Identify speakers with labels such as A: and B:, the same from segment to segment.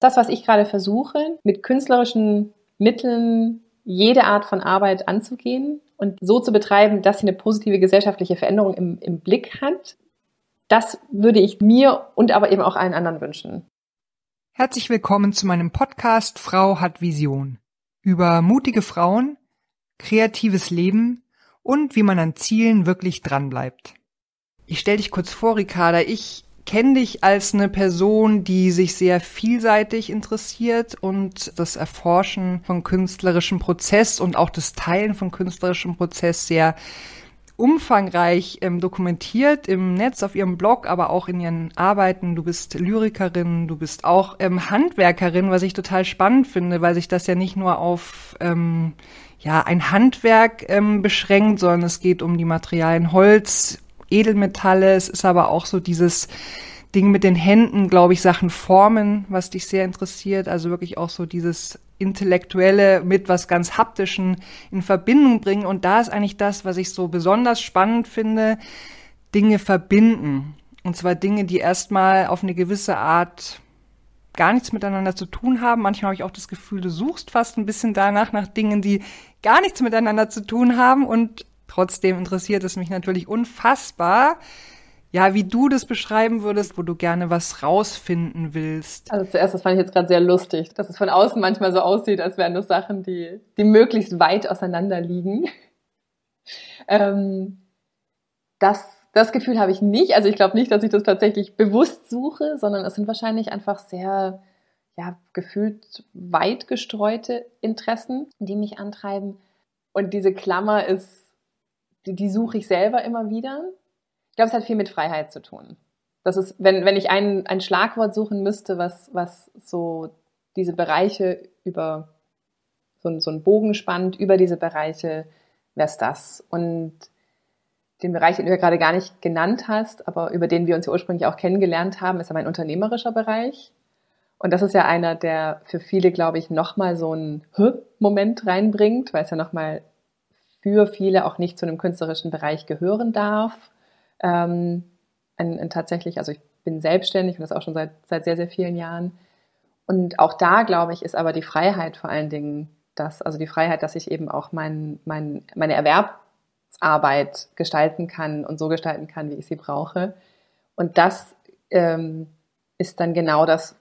A: Das, was ich gerade versuche, mit künstlerischen Mitteln jede Art von Arbeit anzugehen und so zu betreiben, dass sie eine positive gesellschaftliche Veränderung im, im Blick hat, das würde ich mir und aber eben auch allen anderen wünschen.
B: Herzlich willkommen zu meinem Podcast Frau hat Vision über mutige Frauen, kreatives Leben und wie man an Zielen wirklich dranbleibt. Ich stelle dich kurz vor, Ricarda. Ich kenne dich als eine Person, die sich sehr vielseitig interessiert und das Erforschen von künstlerischem Prozess und auch das Teilen von künstlerischem Prozess sehr umfangreich ähm, dokumentiert im Netz, auf ihrem Blog, aber auch in ihren Arbeiten. Du bist Lyrikerin, du bist auch ähm, Handwerkerin, was ich total spannend finde, weil sich das ja nicht nur auf ähm, ja, ein Handwerk ähm, beschränkt, sondern es geht um die Materialien Holz, Edelmetalle. Es ist aber auch so dieses Ding mit den Händen, glaube ich, Sachen formen, was dich sehr interessiert. Also wirklich auch so dieses Intellektuelle mit was ganz Haptischen in Verbindung bringen. Und da ist eigentlich das, was ich so besonders spannend finde, Dinge verbinden. Und zwar Dinge, die erstmal auf eine gewisse Art gar nichts miteinander zu tun haben. Manchmal habe ich auch das Gefühl, du suchst fast ein bisschen danach nach Dingen, die gar nichts miteinander zu tun haben. Und trotzdem interessiert es mich natürlich unfassbar, ja, wie du das beschreiben würdest, wo du gerne was rausfinden willst.
A: Also zuerst, das fand ich jetzt gerade sehr lustig, dass es von außen manchmal so aussieht, als wären das Sachen, die, die möglichst weit auseinander liegen. Ähm, das, das Gefühl habe ich nicht. Also ich glaube nicht, dass ich das tatsächlich bewusst suche, sondern es sind wahrscheinlich einfach sehr, ja, gefühlt weit gestreute Interessen, die mich antreiben. Und diese Klammer ist, die, die suche ich selber immer wieder ich glaube, es hat viel mit Freiheit zu tun. Das ist, wenn, wenn ich ein, ein Schlagwort suchen müsste, was, was so diese Bereiche über so, so einen Bogen spannt, über diese Bereiche, wäre es das. Und den Bereich, den du ja gerade gar nicht genannt hast, aber über den wir uns ja ursprünglich auch kennengelernt haben, ist ja mein unternehmerischer Bereich. Und das ist ja einer, der für viele, glaube ich, nochmal so einen Moment reinbringt, weil es ja nochmal für viele auch nicht zu einem künstlerischen Bereich gehören darf ähm, ein, ein tatsächlich, also ich bin selbstständig und das auch schon seit, seit sehr, sehr vielen Jahren. Und auch da, glaube ich, ist aber die Freiheit vor allen Dingen das, also die Freiheit, dass ich eben auch mein, mein, meine Erwerbsarbeit gestalten kann und so gestalten kann, wie ich sie brauche. Und das ähm, ist dann genau das,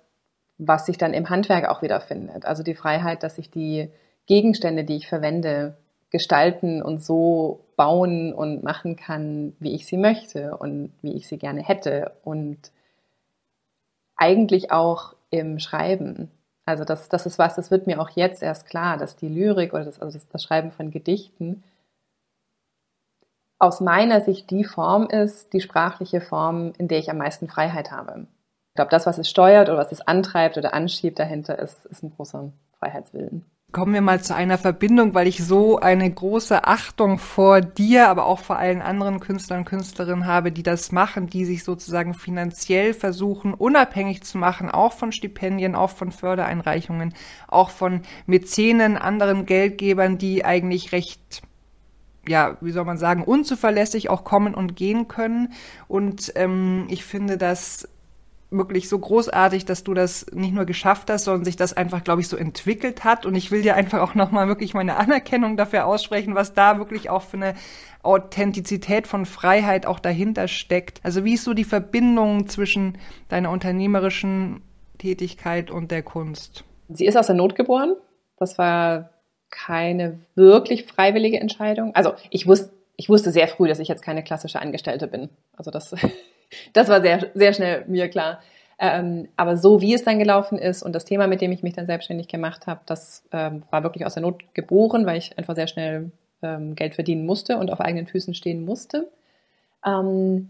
A: was sich dann im Handwerk auch wiederfindet. Also die Freiheit, dass ich die Gegenstände, die ich verwende, gestalten und so bauen und machen kann, wie ich sie möchte und wie ich sie gerne hätte. Und eigentlich auch im Schreiben. Also das, das ist was, das wird mir auch jetzt erst klar, dass die Lyrik oder das, also das, das Schreiben von Gedichten aus meiner Sicht die Form ist, die sprachliche Form, in der ich am meisten Freiheit habe. Ich glaube, das, was es steuert oder was es antreibt oder anschiebt dahinter, ist, ist ein großer Freiheitswillen.
B: Kommen wir mal zu einer Verbindung, weil ich so eine große Achtung vor dir, aber auch vor allen anderen Künstlern und Künstlerinnen habe, die das machen, die sich sozusagen finanziell versuchen, unabhängig zu machen, auch von Stipendien, auch von Fördereinreichungen, auch von Mäzenen, anderen Geldgebern, die eigentlich recht ja, wie soll man sagen, unzuverlässig auch kommen und gehen können. Und ähm, ich finde das wirklich so großartig, dass du das nicht nur geschafft hast, sondern sich das einfach, glaube ich, so entwickelt hat. Und ich will dir einfach auch nochmal wirklich meine Anerkennung dafür aussprechen, was da wirklich auch für eine Authentizität von Freiheit auch dahinter steckt. Also wie ist so die Verbindung zwischen deiner unternehmerischen Tätigkeit und der Kunst?
A: Sie ist aus der Not geboren. Das war keine wirklich freiwillige Entscheidung. Also ich wusste, ich wusste sehr früh, dass ich jetzt keine klassische Angestellte bin. Also das das war sehr, sehr schnell mir klar. Ähm, aber so wie es dann gelaufen ist und das Thema, mit dem ich mich dann selbstständig gemacht habe, das ähm, war wirklich aus der Not geboren, weil ich einfach sehr schnell ähm, Geld verdienen musste und auf eigenen Füßen stehen musste. Ähm,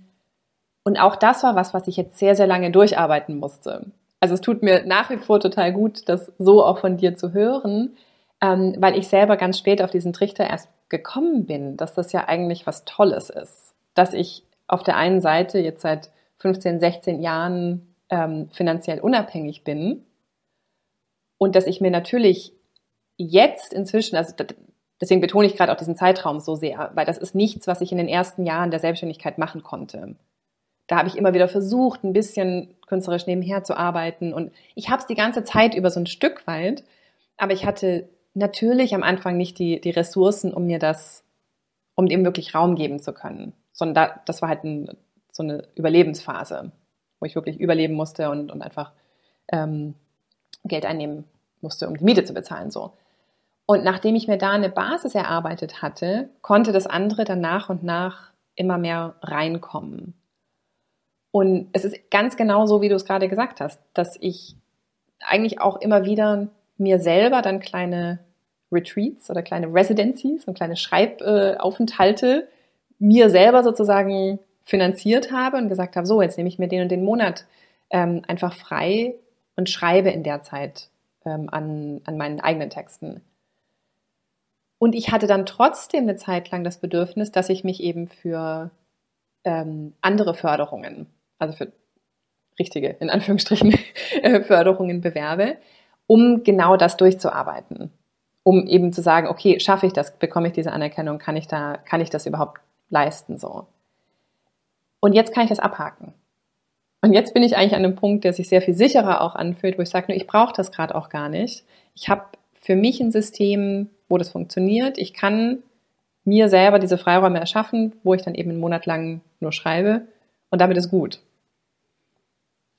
A: und auch das war was, was ich jetzt sehr, sehr lange durcharbeiten musste. Also es tut mir nach wie vor total gut, das so auch von dir zu hören, ähm, weil ich selber ganz spät auf diesen Trichter erst gekommen bin, dass das ja eigentlich was Tolles ist, dass ich auf der einen Seite jetzt seit 15, 16 Jahren ähm, finanziell unabhängig bin und dass ich mir natürlich jetzt inzwischen, also deswegen betone ich gerade auch diesen Zeitraum so sehr, weil das ist nichts, was ich in den ersten Jahren der Selbstständigkeit machen konnte. Da habe ich immer wieder versucht, ein bisschen künstlerisch nebenher zu arbeiten. Und ich habe es die ganze Zeit über so ein Stück weit, aber ich hatte natürlich am Anfang nicht die, die Ressourcen, um mir das, um dem wirklich Raum geben zu können. Sondern da, das war halt ein, so eine Überlebensphase, wo ich wirklich überleben musste und, und einfach ähm, Geld einnehmen musste, um die Miete zu bezahlen. So. Und nachdem ich mir da eine Basis erarbeitet hatte, konnte das andere dann nach und nach immer mehr reinkommen. Und es ist ganz genau so, wie du es gerade gesagt hast, dass ich eigentlich auch immer wieder mir selber dann kleine Retreats oder kleine Residencies und kleine Schreibaufenthalte mir selber sozusagen finanziert habe und gesagt habe, so, jetzt nehme ich mir den und den Monat ähm, einfach frei und schreibe in der Zeit ähm, an, an meinen eigenen Texten. Und ich hatte dann trotzdem eine Zeit lang das Bedürfnis, dass ich mich eben für ähm, andere Förderungen, also für richtige, in Anführungsstrichen, äh, Förderungen bewerbe, um genau das durchzuarbeiten. Um eben zu sagen, okay, schaffe ich das, bekomme ich diese Anerkennung, kann ich da, kann ich das überhaupt leisten, so. Und jetzt kann ich das abhaken. Und jetzt bin ich eigentlich an einem Punkt, der sich sehr viel sicherer auch anfühlt, wo ich sage, ich brauche das gerade auch gar nicht. Ich habe für mich ein System, wo das funktioniert. Ich kann mir selber diese Freiräume erschaffen, wo ich dann eben einen Monat lang nur schreibe und damit ist gut.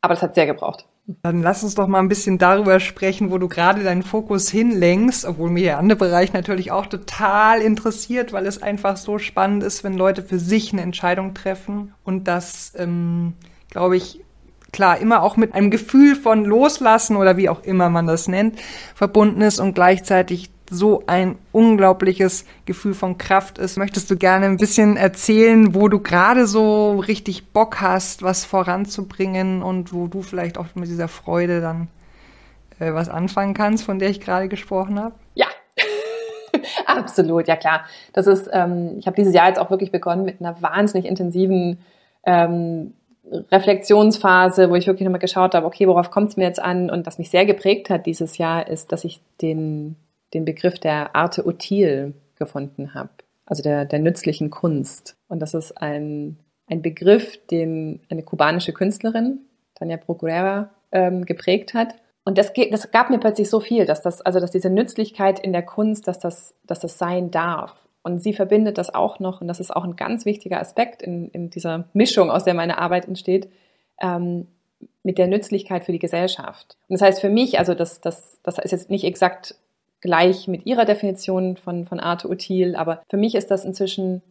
A: Aber das hat sehr gebraucht.
B: Dann lass uns doch mal ein bisschen darüber sprechen, wo du gerade deinen Fokus hinlenkst, obwohl mir der andere Bereich natürlich auch total interessiert, weil es einfach so spannend ist, wenn Leute für sich eine Entscheidung treffen und das, ähm, glaube ich, klar, immer auch mit einem Gefühl von Loslassen oder wie auch immer man das nennt, verbunden ist und gleichzeitig so ein unglaubliches Gefühl von Kraft ist. Möchtest du gerne ein bisschen erzählen, wo du gerade so richtig Bock hast, was voranzubringen und wo du vielleicht auch mit dieser Freude dann äh, was anfangen kannst, von der ich gerade gesprochen habe?
A: Ja, absolut, ja klar. Das ist, ähm, ich habe dieses Jahr jetzt auch wirklich begonnen mit einer wahnsinnig intensiven ähm, Reflexionsphase, wo ich wirklich nochmal geschaut habe, okay, worauf kommt es mir jetzt an? Und was mich sehr geprägt hat dieses Jahr, ist, dass ich den, den Begriff der Arte Util gefunden habe, also der, der nützlichen Kunst. Und das ist ein, ein Begriff, den eine kubanische Künstlerin, Tanja Procurera, ähm, geprägt hat. Und das, das gab mir plötzlich so viel, dass das, also dass diese Nützlichkeit in der Kunst, dass das, dass das sein darf. Und sie verbindet das auch noch, und das ist auch ein ganz wichtiger Aspekt in, in dieser Mischung, aus der meine Arbeit entsteht, ähm, mit der Nützlichkeit für die Gesellschaft. Und das heißt für mich, also das, das, das ist jetzt nicht exakt gleich mit ihrer Definition von, von Arte Util, aber für mich ist das inzwischen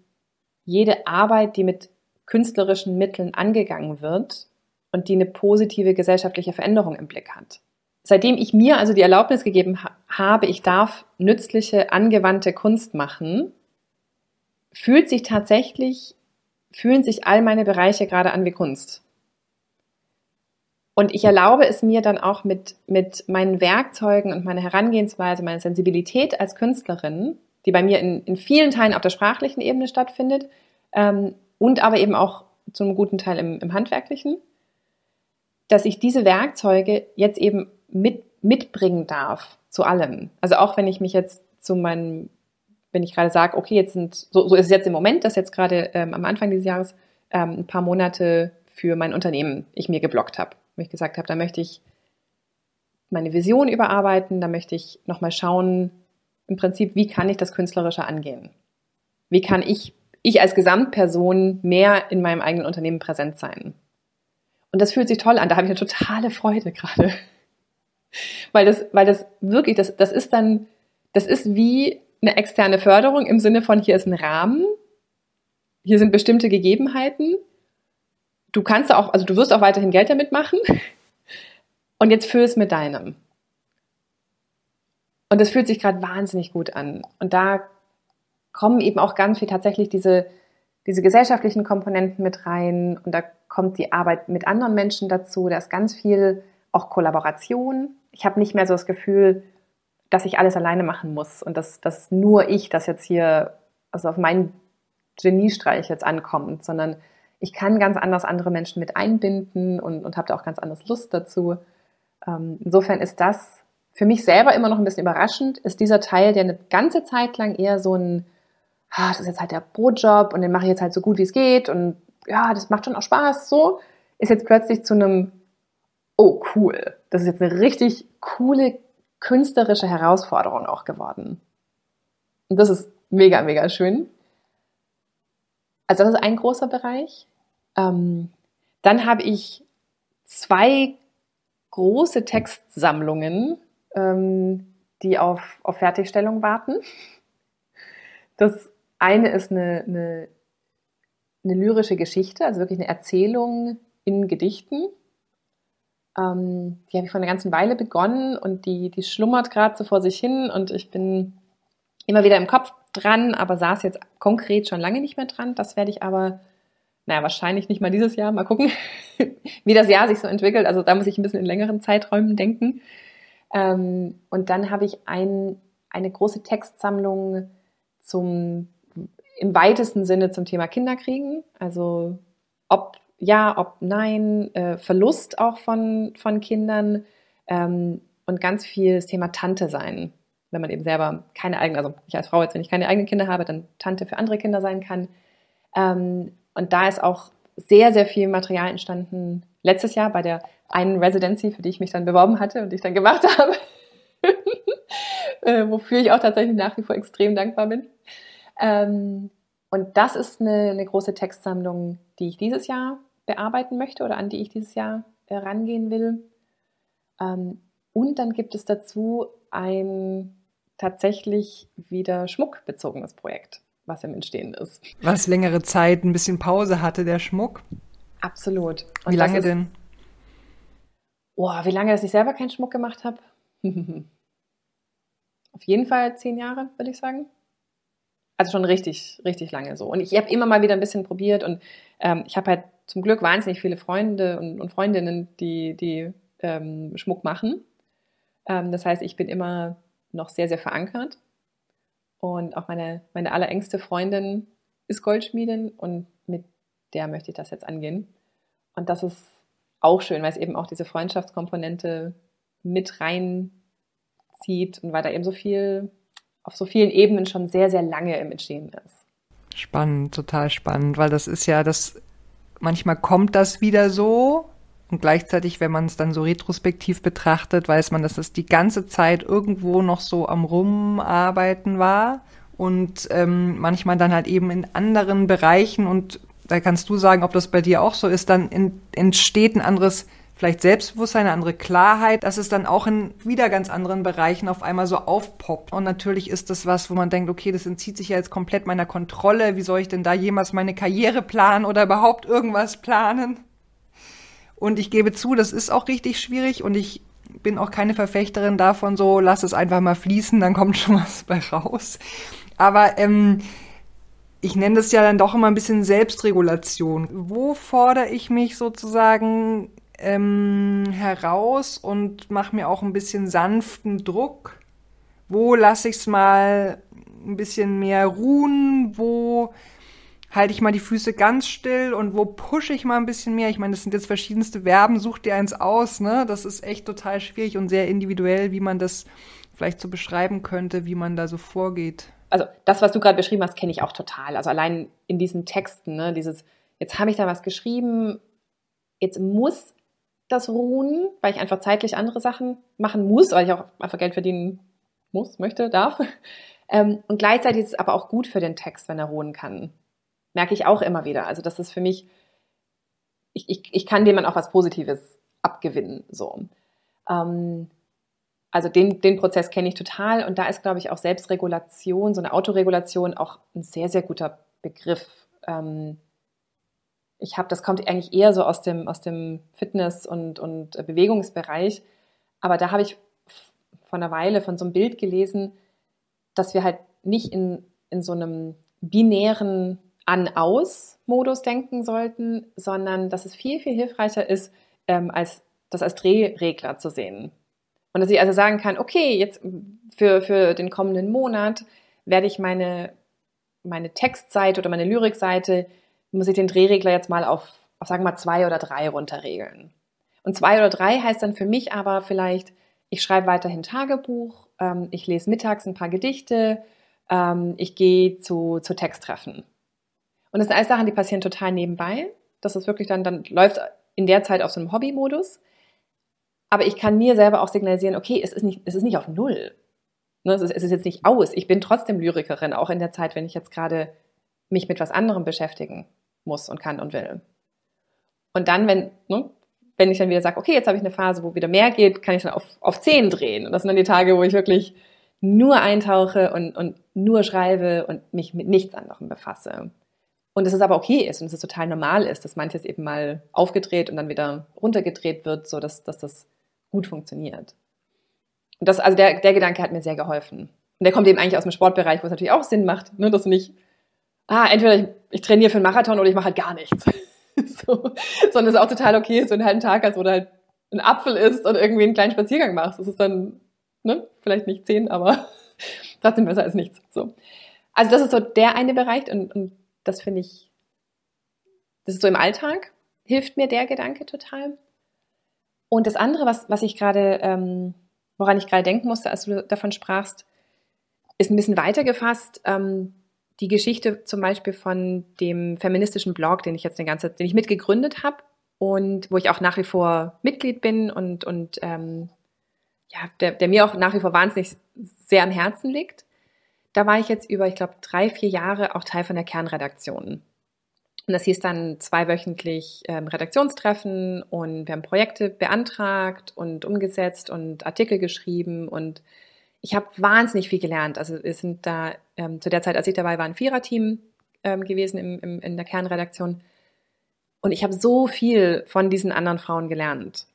A: jede Arbeit, die mit künstlerischen Mitteln angegangen wird und die eine positive gesellschaftliche Veränderung im Blick hat. Seitdem ich mir also die Erlaubnis gegeben ha habe, ich darf nützliche, angewandte Kunst machen, fühlt sich tatsächlich, fühlen sich all meine Bereiche gerade an wie Kunst. Und ich erlaube es mir dann auch mit, mit meinen Werkzeugen und meiner Herangehensweise, meiner Sensibilität als Künstlerin, die bei mir in, in vielen Teilen auf der sprachlichen Ebene stattfindet ähm, und aber eben auch zu einem guten Teil im, im Handwerklichen, dass ich diese Werkzeuge jetzt eben mit, mitbringen darf zu allem. Also auch wenn ich mich jetzt zu meinem wenn ich gerade sage, okay, jetzt sind, so, so ist es jetzt im Moment, dass jetzt gerade ähm, am Anfang dieses Jahres ähm, ein paar Monate für mein Unternehmen ich mir geblockt habe. Wo ich gesagt habe, da möchte ich meine Vision überarbeiten, da möchte ich nochmal schauen, im Prinzip, wie kann ich das Künstlerische angehen? Wie kann ich, ich als Gesamtperson mehr in meinem eigenen Unternehmen präsent sein? Und das fühlt sich toll an, da habe ich eine totale Freude gerade. weil das, weil das wirklich, das, das ist dann, das ist wie eine externe Förderung im Sinne von, hier ist ein Rahmen, hier sind bestimmte Gegebenheiten. Du kannst auch, also du wirst auch weiterhin Geld damit machen. Und jetzt füll es mit deinem. Und das fühlt sich gerade wahnsinnig gut an. Und da kommen eben auch ganz viel tatsächlich diese, diese gesellschaftlichen Komponenten mit rein. Und da kommt die Arbeit mit anderen Menschen dazu. Da ist ganz viel auch Kollaboration. Ich habe nicht mehr so das Gefühl, dass ich alles alleine machen muss und dass, dass nur ich das jetzt hier, also auf meinen Geniestreich jetzt ankommt, sondern ich kann ganz anders andere Menschen mit einbinden und, und habe da auch ganz anders Lust dazu. Ähm, insofern ist das für mich selber immer noch ein bisschen überraschend, ist dieser Teil, der eine ganze Zeit lang eher so ein, ah, das ist jetzt halt der Brotjob und den mache ich jetzt halt so gut wie es geht und ja, das macht schon auch Spaß, so, ist jetzt plötzlich zu einem, oh cool, das ist jetzt eine richtig coole künstlerische Herausforderung auch geworden. Und das ist mega, mega schön. Also das ist ein großer Bereich. Ähm, dann habe ich zwei große Textsammlungen, ähm, die auf, auf Fertigstellung warten. Das eine ist eine, eine, eine lyrische Geschichte, also wirklich eine Erzählung in Gedichten. Ähm, die habe ich vor einer ganzen Weile begonnen und die, die schlummert gerade so vor sich hin und ich bin immer wieder im Kopf dran, aber saß jetzt konkret schon lange nicht mehr dran. Das werde ich aber, naja, wahrscheinlich nicht mal dieses Jahr. Mal gucken, wie das Jahr sich so entwickelt. Also da muss ich ein bisschen in längeren Zeiträumen denken. Ähm, und dann habe ich ein, eine große Textsammlung zum, im weitesten Sinne zum Thema Kinderkriegen. Also ob ja, ob nein, äh, Verlust auch von, von Kindern ähm, und ganz viel das Thema Tante sein wenn man eben selber keine eigenen, also ich als Frau jetzt, wenn ich keine eigenen Kinder habe, dann Tante für andere Kinder sein kann. Ähm, und da ist auch sehr, sehr viel Material entstanden letztes Jahr bei der einen Residency, für die ich mich dann beworben hatte und die ich dann gemacht habe, äh, wofür ich auch tatsächlich nach wie vor extrem dankbar bin. Ähm, und das ist eine, eine, große Textsammlung, die ich dieses Jahr bearbeiten möchte oder an die ich dieses Jahr äh, rangehen will. Ähm, und dann gibt es dazu ein tatsächlich wieder schmuckbezogenes Projekt, was im Entstehen ist.
B: Was längere Zeit ein bisschen Pause hatte, der Schmuck?
A: Absolut.
B: Und wie lange ist, denn?
A: Oh, wie lange, dass ich selber keinen Schmuck gemacht habe? Auf jeden Fall zehn Jahre, würde ich sagen. Also schon richtig, richtig lange so. Und ich habe immer mal wieder ein bisschen probiert und ähm, ich habe halt zum Glück wahnsinnig viele Freunde und, und Freundinnen, die, die ähm, Schmuck machen. Ähm, das heißt, ich bin immer noch sehr, sehr verankert. Und auch meine, meine allerengste Freundin ist Goldschmiedin und mit der möchte ich das jetzt angehen. Und das ist auch schön, weil es eben auch diese Freundschaftskomponente mit reinzieht und weil da eben so viel auf so vielen Ebenen schon sehr, sehr lange im Entstehen ist.
B: Spannend, total spannend, weil das ist ja das, manchmal kommt das wieder so, und gleichzeitig, wenn man es dann so retrospektiv betrachtet, weiß man, dass es die ganze Zeit irgendwo noch so am Rumarbeiten war und ähm, manchmal dann halt eben in anderen Bereichen und da kannst du sagen, ob das bei dir auch so ist, dann entsteht ein anderes vielleicht Selbstbewusstsein, eine andere Klarheit, dass es dann auch in wieder ganz anderen Bereichen auf einmal so aufpoppt. Und natürlich ist das was, wo man denkt, okay, das entzieht sich ja jetzt komplett meiner Kontrolle. Wie soll ich denn da jemals meine Karriere planen oder überhaupt irgendwas planen? Und ich gebe zu, das ist auch richtig schwierig und ich bin auch keine Verfechterin davon, so lass es einfach mal fließen, dann kommt schon was bei raus. Aber ähm, ich nenne das ja dann doch immer ein bisschen Selbstregulation. Wo fordere ich mich sozusagen ähm, heraus und mache mir auch ein bisschen sanften Druck? Wo lasse ich es mal ein bisschen mehr ruhen? Wo halte ich mal die Füße ganz still und wo pushe ich mal ein bisschen mehr? Ich meine, das sind jetzt verschiedenste Verben, such dir eins aus, ne? Das ist echt total schwierig und sehr individuell, wie man das vielleicht so beschreiben könnte, wie man da so vorgeht.
A: Also das, was du gerade beschrieben hast, kenne ich auch total. Also allein in diesen Texten, ne, dieses, jetzt habe ich da was geschrieben, jetzt muss das ruhen, weil ich einfach zeitlich andere Sachen machen muss, weil ich auch einfach Geld verdienen muss, möchte, darf. Ähm, und gleichzeitig ist es aber auch gut für den Text, wenn er ruhen kann merke ich auch immer wieder. Also das ist für mich, ich, ich, ich kann dem dann auch was Positives abgewinnen. So. Ähm, also den, den Prozess kenne ich total und da ist, glaube ich, auch Selbstregulation, so eine Autoregulation auch ein sehr, sehr guter Begriff. Ähm, ich habe, das kommt eigentlich eher so aus dem, aus dem Fitness- und, und Bewegungsbereich, aber da habe ich vor einer Weile von so einem Bild gelesen, dass wir halt nicht in, in so einem binären an-aus-Modus denken sollten, sondern dass es viel, viel hilfreicher ist, ähm, als das als Drehregler zu sehen. Und dass ich also sagen kann, okay, jetzt für, für den kommenden Monat werde ich meine, meine Textseite oder meine Lyrikseite, muss ich den Drehregler jetzt mal auf, auf sagen wir mal, zwei oder drei runterregeln. Und zwei oder drei heißt dann für mich aber vielleicht, ich schreibe weiterhin Tagebuch, ähm, ich lese mittags ein paar Gedichte, ähm, ich gehe zu, zu Texttreffen. Und das sind alles Sachen, die passieren total nebenbei. Das ist wirklich dann, dann läuft in der Zeit auf so einem Hobby-Modus. Aber ich kann mir selber auch signalisieren, okay, es ist nicht, es ist nicht auf Null. Ne, es, ist, es ist jetzt nicht aus. Ich bin trotzdem Lyrikerin, auch in der Zeit, wenn ich jetzt gerade mich mit was anderem beschäftigen muss und kann und will. Und dann, wenn, ne, wenn ich dann wieder sage, okay, jetzt habe ich eine Phase, wo wieder mehr geht, kann ich dann auf, auf 10 drehen. Und das sind dann die Tage, wo ich wirklich nur eintauche und, und nur schreibe und mich mit nichts anderem befasse. Und dass es aber okay ist und dass es total normal ist, dass manches eben mal aufgedreht und dann wieder runtergedreht wird, so dass, dass das gut funktioniert. Und das, also der, der Gedanke hat mir sehr geholfen. Und der kommt eben eigentlich aus dem Sportbereich, wo es natürlich auch Sinn macht, ne, dass du nicht, ah, entweder ich, ich trainiere für einen Marathon oder ich mache halt gar nichts. so, sondern es ist auch total okay, so einen halben Tag, als wo du halt einen Apfel isst und irgendwie einen kleinen Spaziergang machst. Das ist dann, ne, vielleicht nicht zehn, aber trotzdem besser als nichts. So. Also das ist so der eine Bereich und, und das finde ich, das ist so im Alltag, hilft mir der Gedanke total. Und das andere, was, was ich gerade, ähm, woran ich gerade denken musste, als du davon sprachst, ist ein bisschen weiter gefasst. Ähm, die Geschichte zum Beispiel von dem feministischen Blog, den ich jetzt den ganze, den ich mitgegründet habe und wo ich auch nach wie vor Mitglied bin und, und ähm, ja, der, der mir auch nach wie vor wahnsinnig sehr am Herzen liegt. Da war ich jetzt über, ich glaube, drei, vier Jahre auch Teil von der Kernredaktion. Und das hieß dann zweiwöchentlich ähm, Redaktionstreffen und wir haben Projekte beantragt und umgesetzt und Artikel geschrieben und ich habe wahnsinnig viel gelernt. Also wir sind da, ähm, zu der Zeit, als ich dabei war, ein Viererteam ähm, gewesen im, im, in der Kernredaktion. Und ich habe so viel von diesen anderen Frauen gelernt.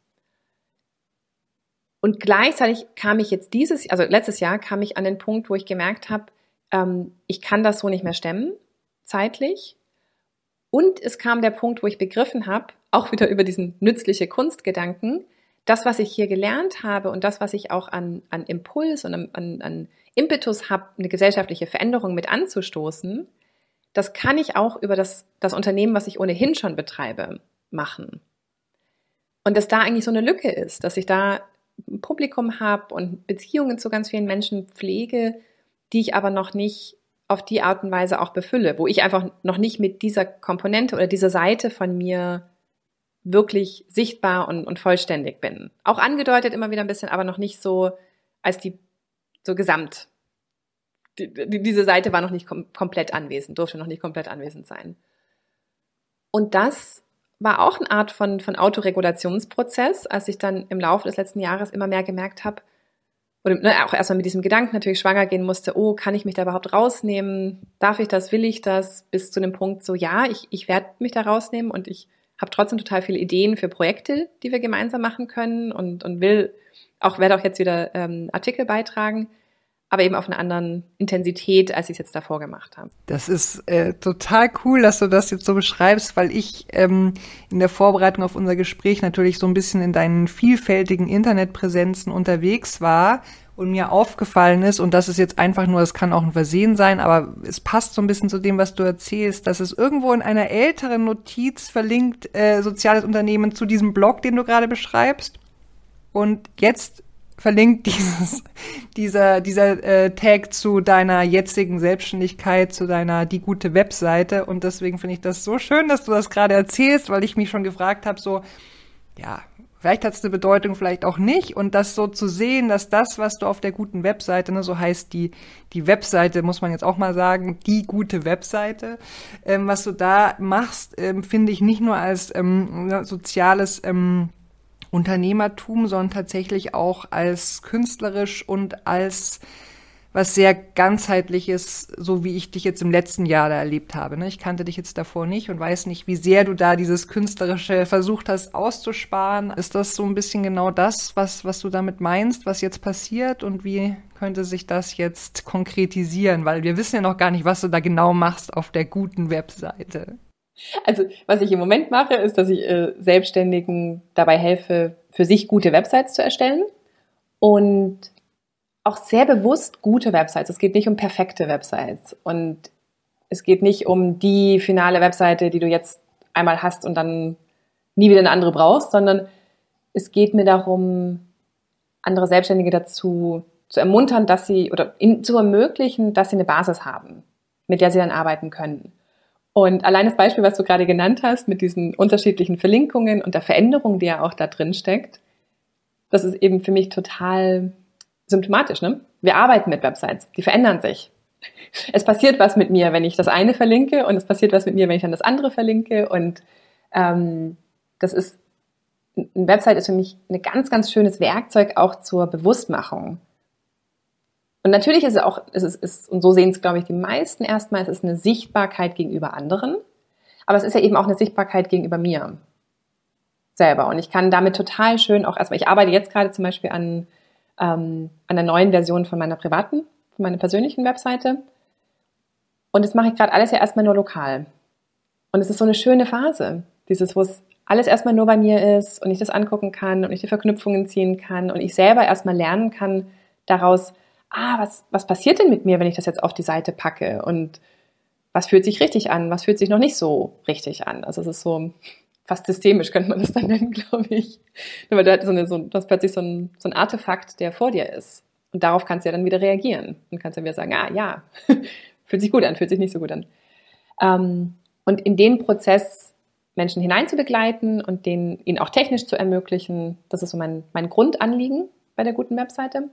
A: Und gleichzeitig kam ich jetzt dieses, also letztes Jahr kam ich an den Punkt, wo ich gemerkt habe, ähm, ich kann das so nicht mehr stemmen, zeitlich. Und es kam der Punkt, wo ich begriffen habe, auch wieder über diesen nützliche Kunstgedanken, das, was ich hier gelernt habe und das, was ich auch an, an Impuls und an, an Impetus habe, eine gesellschaftliche Veränderung mit anzustoßen, das kann ich auch über das, das Unternehmen, was ich ohnehin schon betreibe, machen. Und dass da eigentlich so eine Lücke ist, dass ich da ein Publikum habe und Beziehungen zu ganz vielen Menschen pflege, die ich aber noch nicht auf die Art und Weise auch befülle, wo ich einfach noch nicht mit dieser Komponente oder dieser Seite von mir wirklich sichtbar und, und vollständig bin. Auch angedeutet immer wieder ein bisschen, aber noch nicht so als die so gesamt. Die, die, diese Seite war noch nicht kom komplett anwesend, durfte noch nicht komplett anwesend sein. Und das war auch eine Art von, von Autoregulationsprozess, als ich dann im Laufe des letzten Jahres immer mehr gemerkt habe, oder ne, auch erstmal mit diesem Gedanken natürlich schwanger gehen musste, oh, kann ich mich da überhaupt rausnehmen? Darf ich das? Will ich das? Bis zu dem Punkt so, ja, ich, ich werde mich da rausnehmen und ich habe trotzdem total viele Ideen für Projekte, die wir gemeinsam machen können und, und will auch, werde auch jetzt wieder ähm, Artikel beitragen aber eben auf einer anderen Intensität, als ich es jetzt davor gemacht habe.
B: Das ist äh, total cool, dass du das jetzt so beschreibst, weil ich ähm, in der Vorbereitung auf unser Gespräch natürlich so ein bisschen in deinen vielfältigen Internetpräsenzen unterwegs war und mir aufgefallen ist, und das ist jetzt einfach nur, es kann auch ein Versehen sein, aber es passt so ein bisschen zu dem, was du erzählst, dass es irgendwo in einer älteren Notiz verlinkt, äh, soziales Unternehmen zu diesem Blog, den du gerade beschreibst. Und jetzt verlinkt dieses, dieser, dieser äh, Tag zu deiner jetzigen Selbstständigkeit, zu deiner die gute Webseite. Und deswegen finde ich das so schön, dass du das gerade erzählst, weil ich mich schon gefragt habe, so, ja, vielleicht hat es eine Bedeutung, vielleicht auch nicht. Und das so zu sehen, dass das, was du auf der guten Webseite, ne, so heißt die, die Webseite, muss man jetzt auch mal sagen, die gute Webseite, ähm, was du da machst, ähm, finde ich nicht nur als ähm, soziales ähm, Unternehmertum, sondern tatsächlich auch als künstlerisch und als was sehr ganzheitliches, so wie ich dich jetzt im letzten Jahr da erlebt habe. Ne? Ich kannte dich jetzt davor nicht und weiß nicht, wie sehr du da dieses künstlerische versucht hast auszusparen. Ist das so ein bisschen genau das, was, was du damit meinst, was jetzt passiert und wie könnte sich das jetzt konkretisieren? Weil wir wissen ja noch gar nicht, was du da genau machst auf der guten Webseite.
A: Also, was ich im Moment mache, ist, dass ich äh, Selbstständigen dabei helfe, für sich gute Websites zu erstellen und auch sehr bewusst gute Websites. Es geht nicht um perfekte Websites und es geht nicht um die finale Webseite, die du jetzt einmal hast und dann nie wieder eine andere brauchst, sondern es geht mir darum, andere Selbstständige dazu zu ermuntern, dass sie oder in, zu ermöglichen, dass sie eine Basis haben, mit der sie dann arbeiten können. Und allein das Beispiel, was du gerade genannt hast, mit diesen unterschiedlichen Verlinkungen und der Veränderung, die ja auch da drin steckt, das ist eben für mich total symptomatisch. Ne? Wir arbeiten mit Websites, die verändern sich. Es passiert was mit mir, wenn ich das eine verlinke und es passiert was mit mir, wenn ich dann das andere verlinke. Und ähm, das ist, eine Website ist für mich ein ganz, ganz schönes Werkzeug auch zur Bewusstmachung. Und natürlich ist es auch, es ist, und so sehen es, glaube ich, die meisten erstmal, es ist eine Sichtbarkeit gegenüber anderen. Aber es ist ja eben auch eine Sichtbarkeit gegenüber mir selber. Und ich kann damit total schön auch erstmal, ich arbeite jetzt gerade zum Beispiel an, ähm, an der neuen Version von meiner privaten, von meiner persönlichen Webseite. Und das mache ich gerade alles ja erstmal nur lokal. Und es ist so eine schöne Phase, dieses, wo es alles erstmal nur bei mir ist und ich das angucken kann und ich die Verknüpfungen ziehen kann und ich selber erstmal lernen kann, daraus ah, was, was passiert denn mit mir, wenn ich das jetzt auf die Seite packe? Und was fühlt sich richtig an? Was fühlt sich noch nicht so richtig an? Also es ist so fast systemisch, könnte man das dann nennen, glaube ich. Weil so eine, so, hast plötzlich so ein, so ein Artefakt, der vor dir ist. Und darauf kannst du ja dann wieder reagieren. Und kannst dann wieder sagen, ah ja, fühlt sich gut an, fühlt sich nicht so gut an. Ähm, und in den Prozess Menschen hineinzubegleiten und den, ihn auch technisch zu ermöglichen, das ist so mein, mein Grundanliegen bei der guten Webseite.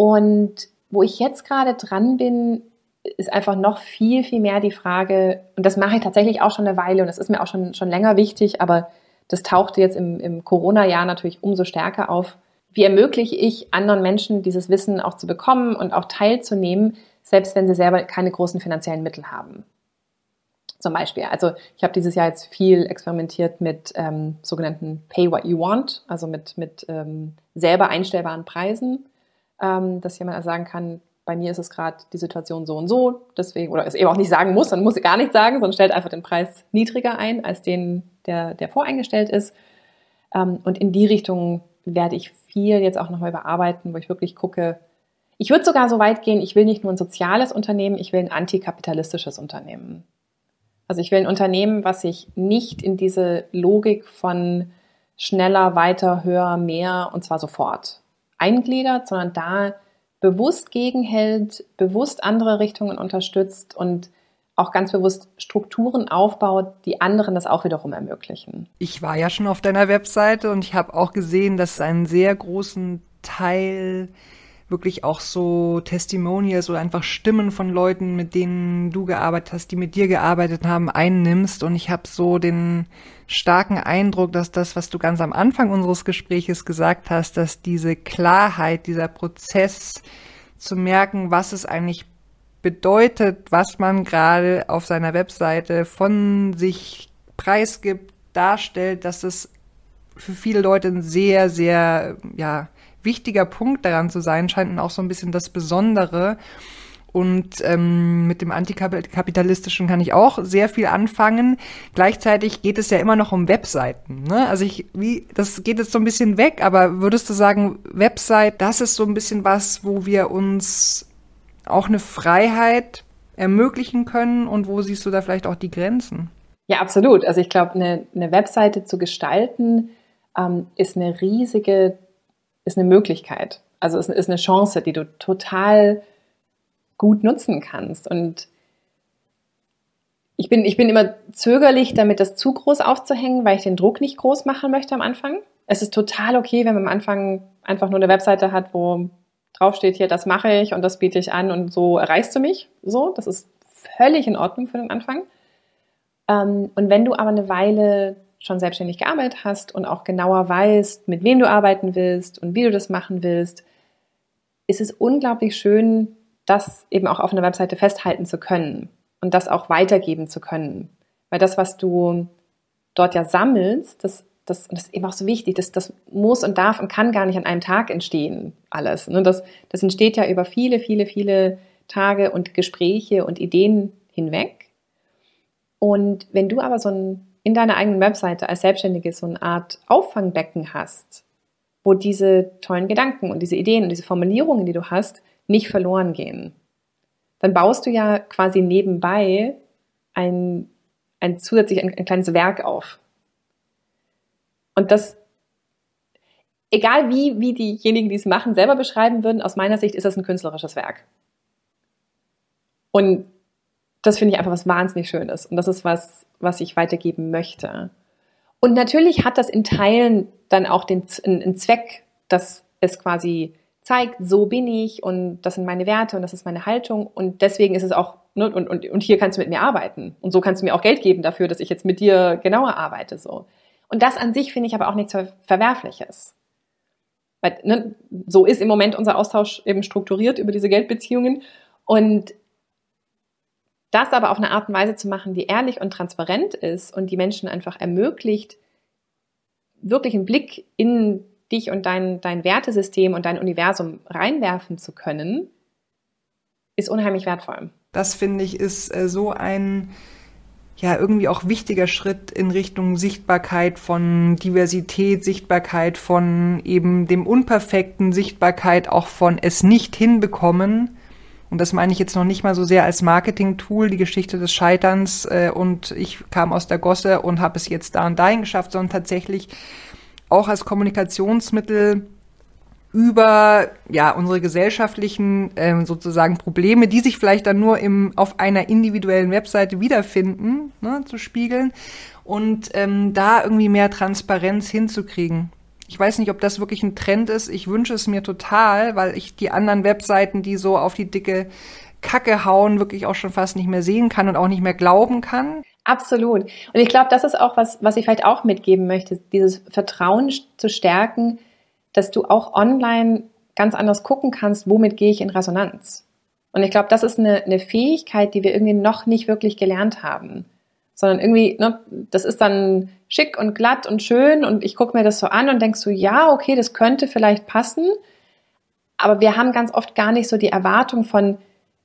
A: Und wo ich jetzt gerade dran bin, ist einfach noch viel, viel mehr die Frage, und das mache ich tatsächlich auch schon eine Weile und das ist mir auch schon, schon länger wichtig, aber das tauchte jetzt im, im Corona-Jahr natürlich umso stärker auf. Wie ermögliche ich anderen Menschen dieses Wissen auch zu bekommen und auch teilzunehmen, selbst wenn sie selber keine großen finanziellen Mittel haben? Zum Beispiel. Also ich habe dieses Jahr jetzt viel experimentiert mit ähm, sogenannten Pay What You Want, also mit, mit ähm, selber einstellbaren Preisen ähm, dass jemand sagen kann, bei mir ist es gerade die Situation so und so, deswegen, oder es eben auch nicht sagen muss, dann muss sie gar nichts sagen, sondern stellt einfach den Preis niedriger ein, als den, der, der voreingestellt ist. Ähm, und in die Richtung werde ich viel jetzt auch nochmal überarbeiten, wo ich wirklich gucke, ich würde sogar so weit gehen, ich will nicht nur ein soziales Unternehmen, ich will ein antikapitalistisches Unternehmen. Also ich will ein Unternehmen, was sich nicht in diese Logik von schneller, weiter, höher, mehr und zwar sofort eingliedert, sondern da bewusst gegenhält, bewusst andere Richtungen unterstützt und auch ganz bewusst Strukturen aufbaut, die anderen das auch wiederum ermöglichen.
B: Ich war ja schon auf deiner Webseite und ich habe auch gesehen, dass es einen sehr großen Teil wirklich auch so Testimonials oder einfach Stimmen von Leuten, mit denen du gearbeitet hast, die mit dir gearbeitet haben, einnimmst. Und ich habe so den starken Eindruck, dass das, was du ganz am Anfang unseres Gespräches gesagt hast, dass diese Klarheit, dieser Prozess zu merken, was es eigentlich bedeutet, was man gerade auf seiner Webseite von sich preisgibt, darstellt, dass es für viele Leute ein sehr, sehr, ja, wichtiger Punkt daran zu sein scheint auch so ein bisschen das Besondere. Und ähm, mit dem Antikapitalistischen kann ich auch sehr viel anfangen. Gleichzeitig geht es ja immer noch um Webseiten. Ne? Also ich, wie, das geht jetzt so ein bisschen weg, aber würdest du sagen, Website, das ist so ein bisschen was, wo wir uns auch eine Freiheit ermöglichen können und wo siehst du da vielleicht auch die Grenzen?
A: Ja, absolut. Also ich glaube, eine, eine Webseite zu gestalten ähm, ist eine riesige ist eine Möglichkeit. Also es ist eine Chance, die du total gut nutzen kannst. Und ich bin, ich bin immer zögerlich, damit das zu groß aufzuhängen, weil ich den Druck nicht groß machen möchte am Anfang. Es ist total okay, wenn man am Anfang einfach nur eine Webseite hat, wo draufsteht hier, das mache ich und das biete ich an und so erreichst du mich. So, das ist völlig in Ordnung für den Anfang. Ähm, und wenn du aber eine Weile schon selbstständig gearbeitet hast und auch genauer weißt, mit wem du arbeiten willst und wie du das machen willst, ist es unglaublich schön, das eben auch auf einer Webseite festhalten zu können und das auch weitergeben zu können. Weil das, was du dort ja sammelst, das, das, das ist eben auch so wichtig, das, das muss und darf und kann gar nicht an einem Tag entstehen, alles. Ne? Das, das entsteht ja über viele, viele, viele Tage und Gespräche und Ideen hinweg. Und wenn du aber so ein in deiner eigenen Webseite als Selbstständige so eine Art Auffangbecken hast, wo diese tollen Gedanken und diese Ideen und diese Formulierungen, die du hast, nicht verloren gehen. Dann baust du ja quasi nebenbei ein, ein zusätzlich ein, ein kleines Werk auf. Und das, egal wie, wie diejenigen, die es machen, selber beschreiben würden, aus meiner Sicht ist das ein künstlerisches Werk. Und das finde ich einfach was wahnsinnig Schönes. Und das ist was, was ich weitergeben möchte. Und natürlich hat das in Teilen dann auch den, einen Zweck, dass es quasi zeigt, so bin ich und das sind meine Werte und das ist meine Haltung. Und deswegen ist es auch, ne, und, und, und hier kannst du mit mir arbeiten. Und so kannst du mir auch Geld geben dafür, dass ich jetzt mit dir genauer arbeite. So. Und das an sich finde ich aber auch nichts Verwerfliches. Weil, ne, so ist im Moment unser Austausch eben strukturiert über diese Geldbeziehungen. Und das aber auf eine Art und Weise zu machen, die ehrlich und transparent ist und die Menschen einfach ermöglicht, wirklich einen Blick in dich und dein, dein Wertesystem und dein Universum reinwerfen zu können, ist unheimlich wertvoll.
B: Das finde ich ist äh, so ein ja irgendwie auch wichtiger Schritt in Richtung Sichtbarkeit von Diversität, Sichtbarkeit von eben dem Unperfekten, Sichtbarkeit auch von es nicht hinbekommen. Und das meine ich jetzt noch nicht mal so sehr als Marketing-Tool, die Geschichte des Scheiterns äh, und ich kam aus der Gosse und habe es jetzt da und dahin geschafft, sondern tatsächlich auch als Kommunikationsmittel über ja unsere gesellschaftlichen ähm, sozusagen Probleme, die sich vielleicht dann nur im auf einer individuellen Webseite wiederfinden, ne, zu spiegeln und ähm, da irgendwie mehr Transparenz hinzukriegen. Ich weiß nicht, ob das wirklich ein Trend ist. Ich wünsche es mir total, weil ich die anderen Webseiten, die so auf die dicke Kacke hauen, wirklich auch schon fast nicht mehr sehen kann und auch nicht mehr glauben kann.
A: Absolut. Und ich glaube, das ist auch was, was ich vielleicht auch mitgeben möchte, dieses Vertrauen zu stärken, dass du auch online ganz anders gucken kannst, womit gehe ich in Resonanz. Und ich glaube, das ist eine, eine Fähigkeit, die wir irgendwie noch nicht wirklich gelernt haben. Sondern irgendwie, ne, das ist dann schick und glatt und schön und ich gucke mir das so an und denkst so, ja, okay, das könnte vielleicht passen. Aber wir haben ganz oft gar nicht so die Erwartung von,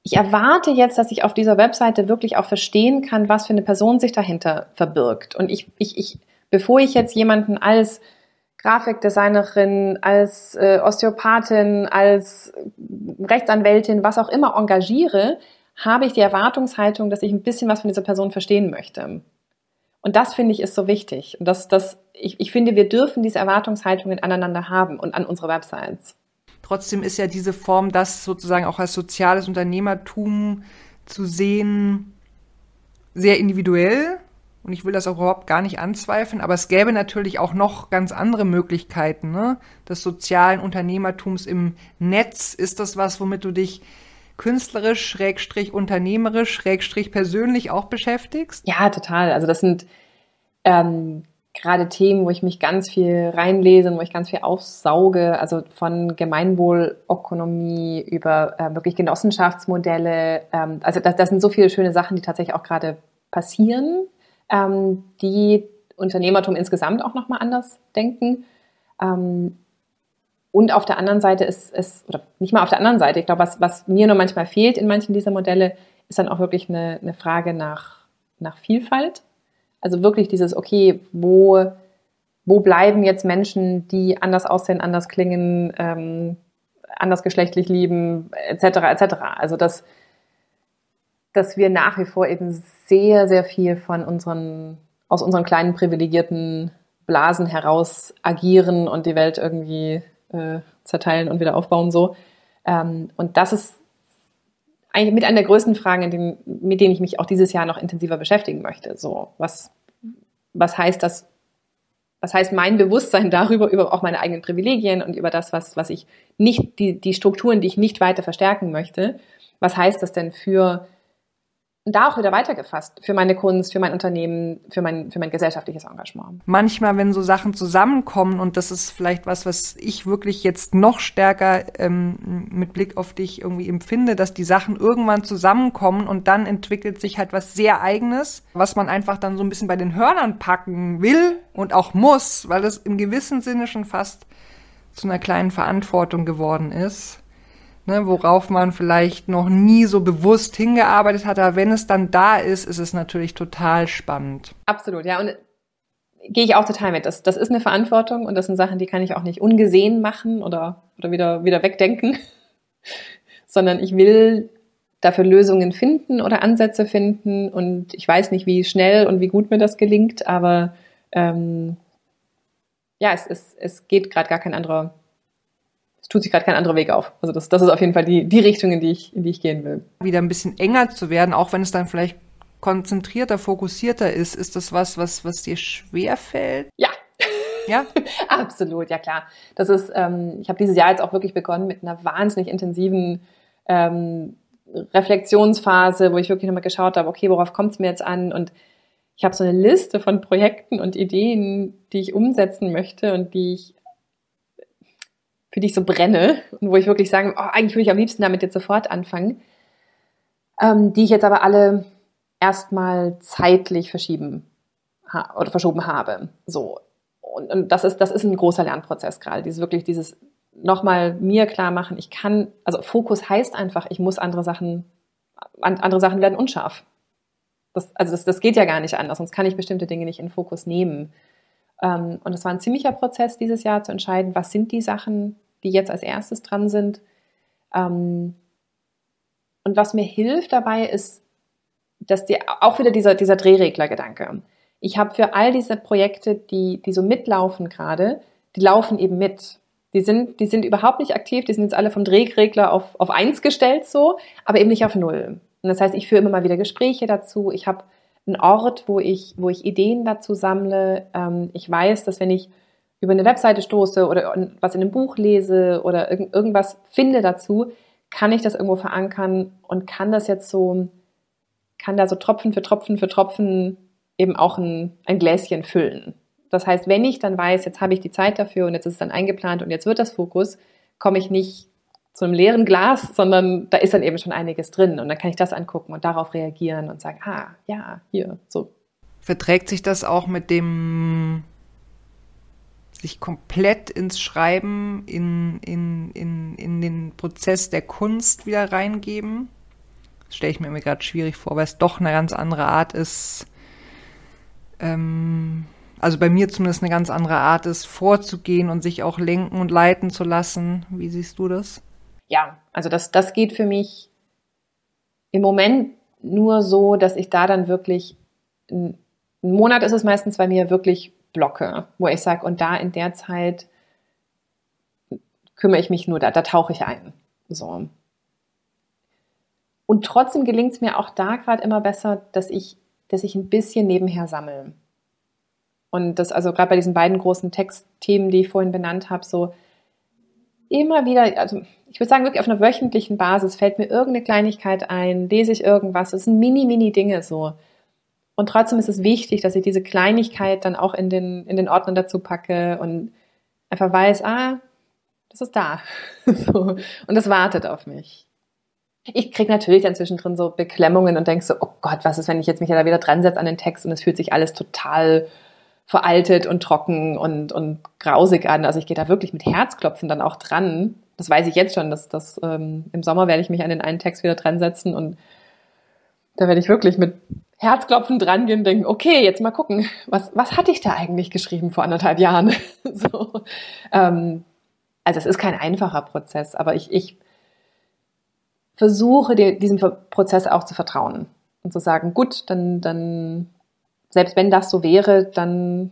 A: ich erwarte jetzt, dass ich auf dieser Webseite wirklich auch verstehen kann, was für eine Person sich dahinter verbirgt. Und ich, ich, ich bevor ich jetzt jemanden als Grafikdesignerin, als äh, Osteopathin, als Rechtsanwältin, was auch immer engagiere, habe ich die Erwartungshaltung, dass ich ein bisschen was von dieser Person verstehen möchte. Und das finde ich ist so wichtig. Und das, das, ich, ich finde, wir dürfen diese Erwartungshaltungen aneinander haben und an unsere Websites.
B: Trotzdem ist ja diese Form, das sozusagen auch als soziales Unternehmertum zu sehen, sehr individuell und ich will das auch überhaupt gar nicht anzweifeln, aber es gäbe natürlich auch noch ganz andere Möglichkeiten ne? des sozialen Unternehmertums im Netz. Ist das was, womit du dich künstlerisch, schrägstrich unternehmerisch, schrägstrich persönlich auch beschäftigst?
A: Ja, total. Also das sind ähm, gerade Themen, wo ich mich ganz viel reinlese und wo ich ganz viel aufsauge, also von Gemeinwohlökonomie über äh, wirklich Genossenschaftsmodelle. Ähm, also das, das sind so viele schöne Sachen, die tatsächlich auch gerade passieren ähm, die Unternehmertum insgesamt auch nochmal anders denken. Ähm, und auf der anderen Seite ist es, oder nicht mal auf der anderen Seite, ich glaube, was, was mir nur manchmal fehlt in manchen dieser Modelle, ist dann auch wirklich eine, eine Frage nach, nach Vielfalt. Also wirklich dieses, okay, wo, wo bleiben jetzt Menschen, die anders aussehen, anders klingen, ähm, anders geschlechtlich lieben, etc., etc. Also das, dass wir nach wie vor eben sehr, sehr viel von unseren, aus unseren kleinen privilegierten Blasen heraus agieren und die Welt irgendwie äh, zerteilen und wieder aufbauen so. Ähm, und das ist eigentlich mit einer der größten Fragen, denen, mit denen ich mich auch dieses Jahr noch intensiver beschäftigen möchte. So, was, was heißt das? Was heißt mein Bewusstsein darüber, über auch meine eigenen Privilegien und über das, was, was ich nicht, die, die Strukturen, die ich nicht weiter verstärken möchte? Was heißt das denn für da auch wieder weitergefasst für meine Kunst, für mein Unternehmen, für mein, für mein gesellschaftliches Engagement.
B: Manchmal, wenn so Sachen zusammenkommen, und das ist vielleicht was, was ich wirklich jetzt noch stärker ähm, mit Blick auf dich irgendwie empfinde, dass die Sachen irgendwann zusammenkommen und dann entwickelt sich halt was sehr eigenes, was man einfach dann so ein bisschen bei den Hörnern packen will und auch muss, weil es im gewissen Sinne schon fast zu einer kleinen Verantwortung geworden ist ne, worauf man vielleicht noch nie so bewusst hingearbeitet hat. Aber wenn es dann da ist, ist es natürlich total spannend.
A: Absolut, ja. Und gehe ich auch total mit. Das, das ist eine Verantwortung und das sind Sachen, die kann ich auch nicht ungesehen machen oder, oder wieder, wieder wegdenken, sondern ich will dafür Lösungen finden oder Ansätze finden und ich weiß nicht, wie schnell und wie gut mir das gelingt, aber ähm, ja, es, es, es geht gerade gar kein anderer es tut sich gerade kein anderer Weg auf. Also das, das ist auf jeden Fall die, die Richtung, in die, ich, in die ich gehen will.
B: Wieder ein bisschen enger zu werden, auch wenn es dann vielleicht konzentrierter, fokussierter ist, ist das was, was, was dir schwer fällt?
A: Ja.
B: Ja?
A: Absolut, ja klar. Das ist, ähm, ich habe dieses Jahr jetzt auch wirklich begonnen mit einer wahnsinnig intensiven ähm, Reflexionsphase, wo ich wirklich nochmal geschaut habe, okay, worauf kommt es mir jetzt an? Und ich habe so eine Liste von Projekten und Ideen, die ich umsetzen möchte und die ich für die ich so brenne und wo ich wirklich sage, oh, eigentlich würde ich am liebsten damit jetzt sofort anfangen, ähm, die ich jetzt aber alle erstmal zeitlich verschieben oder verschoben habe. So. Und, und, das ist, das ist ein großer Lernprozess gerade. Dieses wirklich dieses nochmal mir klar machen, ich kann, also Fokus heißt einfach, ich muss andere Sachen, andere Sachen werden unscharf. Das, also das, das geht ja gar nicht anders, sonst kann ich bestimmte Dinge nicht in Fokus nehmen. Ähm, und es war ein ziemlicher Prozess dieses Jahr zu entscheiden, was sind die Sachen, die jetzt als erstes dran sind. Ähm, und was mir hilft dabei ist, dass die, auch wieder dieser, dieser Drehregler-Gedanke. Ich habe für all diese Projekte, die, die so mitlaufen gerade, die laufen eben mit. Die sind, die sind überhaupt nicht aktiv, die sind jetzt alle vom Drehregler auf, auf eins gestellt so, aber eben nicht auf null. Und das heißt, ich führe immer mal wieder Gespräche dazu. Ich habe einen Ort, wo ich, wo ich Ideen dazu sammle. Ähm, ich weiß, dass wenn ich über eine Webseite stoße oder was in einem Buch lese oder irg irgendwas finde dazu, kann ich das irgendwo verankern und kann das jetzt so, kann da so Tropfen für Tropfen für Tropfen eben auch ein, ein Gläschen füllen. Das heißt, wenn ich dann weiß, jetzt habe ich die Zeit dafür und jetzt ist es dann eingeplant und jetzt wird das Fokus, komme ich nicht zu einem leeren Glas, sondern da ist dann eben schon einiges drin und dann kann ich das angucken und darauf reagieren und sagen, ah, ja, hier, so.
B: Verträgt sich das auch mit dem sich komplett ins Schreiben, in, in, in, in den Prozess der Kunst wieder reingeben. Das stelle ich mir gerade schwierig vor, weil es doch eine ganz andere Art ist. Ähm, also bei mir zumindest eine ganz andere Art ist, vorzugehen und sich auch lenken und leiten zu lassen. Wie siehst du das?
A: Ja, also das, das geht für mich im Moment nur so, dass ich da dann wirklich, ein Monat ist es meistens bei mir wirklich blocke, wo ich sage, und da in der Zeit kümmere ich mich nur, da, da tauche ich ein. So. Und trotzdem gelingt es mir auch da gerade immer besser, dass ich, dass ich ein bisschen nebenher sammle. Und das, also gerade bei diesen beiden großen Textthemen, die ich vorhin benannt habe, so immer wieder, also ich würde sagen, wirklich auf einer wöchentlichen Basis fällt mir irgendeine Kleinigkeit ein, lese ich irgendwas, das sind mini, mini Dinge so. Und trotzdem ist es wichtig, dass ich diese Kleinigkeit dann auch in den, in den Ordner dazu packe und einfach weiß, ah, das ist da. so. Und das wartet auf mich. Ich kriege natürlich dann zwischendrin so Beklemmungen und denke so, oh Gott, was ist, wenn ich jetzt mich da wieder dran setze an den Text und es fühlt sich alles total veraltet und trocken und, und grausig an. Also ich gehe da wirklich mit Herzklopfen dann auch dran. Das weiß ich jetzt schon, dass, dass ähm, im Sommer werde ich mich an den einen Text wieder dran setzen und da werde ich wirklich mit Herzklopfen dran gehen denken, okay, jetzt mal gucken, was, was hatte ich da eigentlich geschrieben vor anderthalb Jahren? so. ähm, also es ist kein einfacher Prozess, aber ich, ich versuche dir, diesem Prozess auch zu vertrauen und zu sagen, gut, dann, dann, selbst wenn das so wäre, dann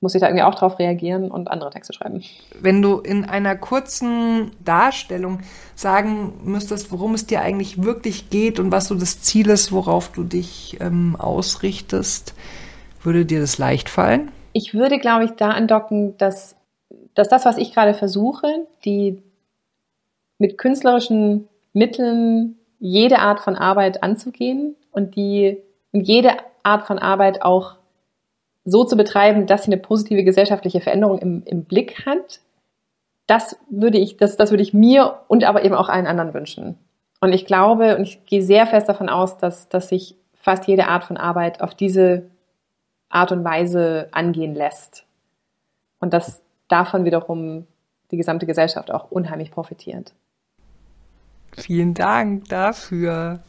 A: muss ich da irgendwie auch drauf reagieren und andere Texte schreiben.
B: Wenn du in einer kurzen Darstellung sagen müsstest, worum es dir eigentlich wirklich geht und was so das Ziel ist, worauf du dich ähm, ausrichtest, würde dir das leicht fallen?
A: Ich würde, glaube ich, da andocken, dass, dass das, was ich gerade versuche, die mit künstlerischen Mitteln jede Art von Arbeit anzugehen und die jede Art von Arbeit auch so zu betreiben, dass sie eine positive gesellschaftliche Veränderung im, im Blick hat, das würde ich, das, das würde ich mir und aber eben auch allen anderen wünschen. Und ich glaube und ich gehe sehr fest davon aus, dass, dass sich fast jede Art von Arbeit auf diese Art und Weise angehen lässt. Und dass davon wiederum die gesamte Gesellschaft auch unheimlich profitiert.
B: Vielen Dank dafür.